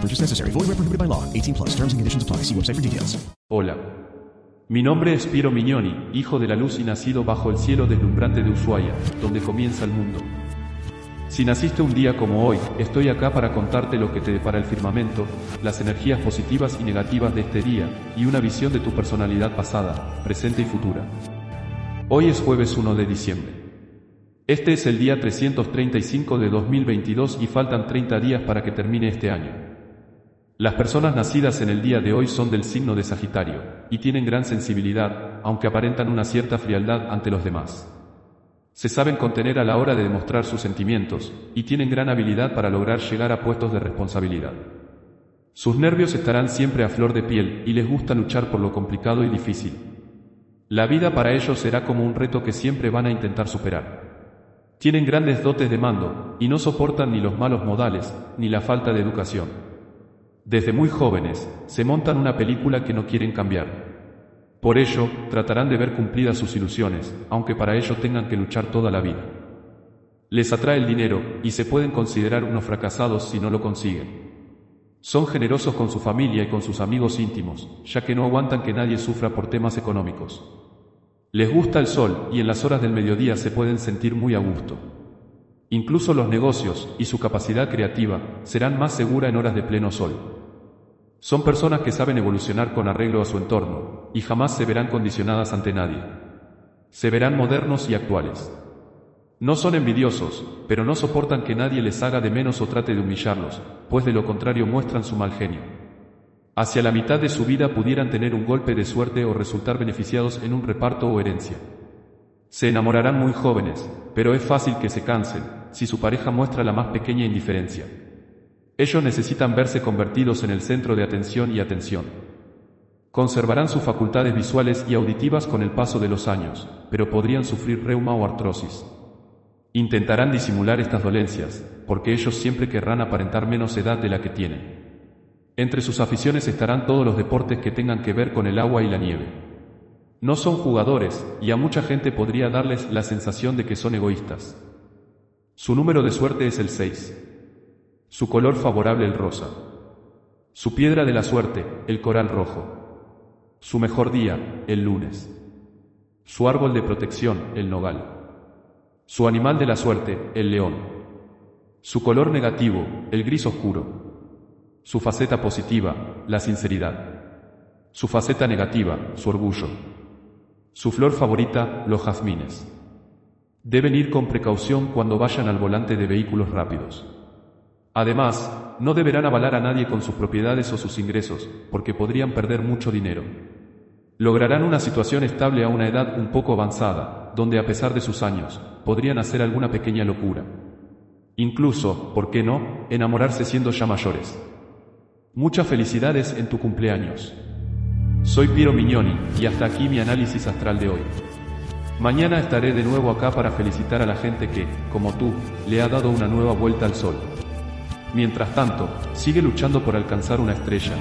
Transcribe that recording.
No purchase necessary. Void where prohibited by law. 18 plus. Terms and conditions apply. See website for details. Hola. Mi nombre es Piero Mignoni, hijo de la luz y nacido bajo el cielo deslumbrante de Ushuaia, donde comienza el mundo. Si naciste un día como hoy, estoy acá para contarte lo que te depara el firmamento, las energías positivas y negativas de este día, y una visión de tu personalidad pasada, presente y futura. Hoy es jueves 1 de diciembre. Este es el día 335 de 2022 y faltan 30 días para que termine este año. Las personas nacidas en el día de hoy son del signo de Sagitario, y tienen gran sensibilidad, aunque aparentan una cierta frialdad ante los demás. Se saben contener a la hora de demostrar sus sentimientos, y tienen gran habilidad para lograr llegar a puestos de responsabilidad. Sus nervios estarán siempre a flor de piel, y les gusta luchar por lo complicado y difícil. La vida para ellos será como un reto que siempre van a intentar superar. Tienen grandes dotes de mando, y no soportan ni los malos modales, ni la falta de educación. Desde muy jóvenes, se montan una película que no quieren cambiar. Por ello, tratarán de ver cumplidas sus ilusiones, aunque para ello tengan que luchar toda la vida. Les atrae el dinero, y se pueden considerar unos fracasados si no lo consiguen. Son generosos con su familia y con sus amigos íntimos, ya que no aguantan que nadie sufra por temas económicos. Les gusta el sol y en las horas del mediodía se pueden sentir muy a gusto. Incluso los negocios y su capacidad creativa serán más segura en horas de pleno sol. Son personas que saben evolucionar con arreglo a su entorno y jamás se verán condicionadas ante nadie. Se verán modernos y actuales. No son envidiosos, pero no soportan que nadie les haga de menos o trate de humillarlos, pues de lo contrario muestran su mal genio. Hacia la mitad de su vida pudieran tener un golpe de suerte o resultar beneficiados en un reparto o herencia. Se enamorarán muy jóvenes, pero es fácil que se cansen, si su pareja muestra la más pequeña indiferencia. Ellos necesitan verse convertidos en el centro de atención y atención. Conservarán sus facultades visuales y auditivas con el paso de los años, pero podrían sufrir reuma o artrosis. Intentarán disimular estas dolencias, porque ellos siempre querrán aparentar menos edad de la que tienen. Entre sus aficiones estarán todos los deportes que tengan que ver con el agua y la nieve. No son jugadores, y a mucha gente podría darles la sensación de que son egoístas. Su número de suerte es el 6. Su color favorable el rosa. Su piedra de la suerte, el coral rojo. Su mejor día, el lunes. Su árbol de protección, el nogal. Su animal de la suerte, el león. Su color negativo, el gris oscuro. Su faceta positiva, la sinceridad. Su faceta negativa, su orgullo. Su flor favorita, los jazmines. Deben ir con precaución cuando vayan al volante de vehículos rápidos. Además, no deberán avalar a nadie con sus propiedades o sus ingresos, porque podrían perder mucho dinero. Lograrán una situación estable a una edad un poco avanzada, donde a pesar de sus años, podrían hacer alguna pequeña locura. Incluso, ¿por qué no?, enamorarse siendo ya mayores. Muchas felicidades en tu cumpleaños. Soy Piero Mignoni, y hasta aquí mi análisis astral de hoy. Mañana estaré de nuevo acá para felicitar a la gente que, como tú, le ha dado una nueva vuelta al sol. Mientras tanto, sigue luchando por alcanzar una estrella,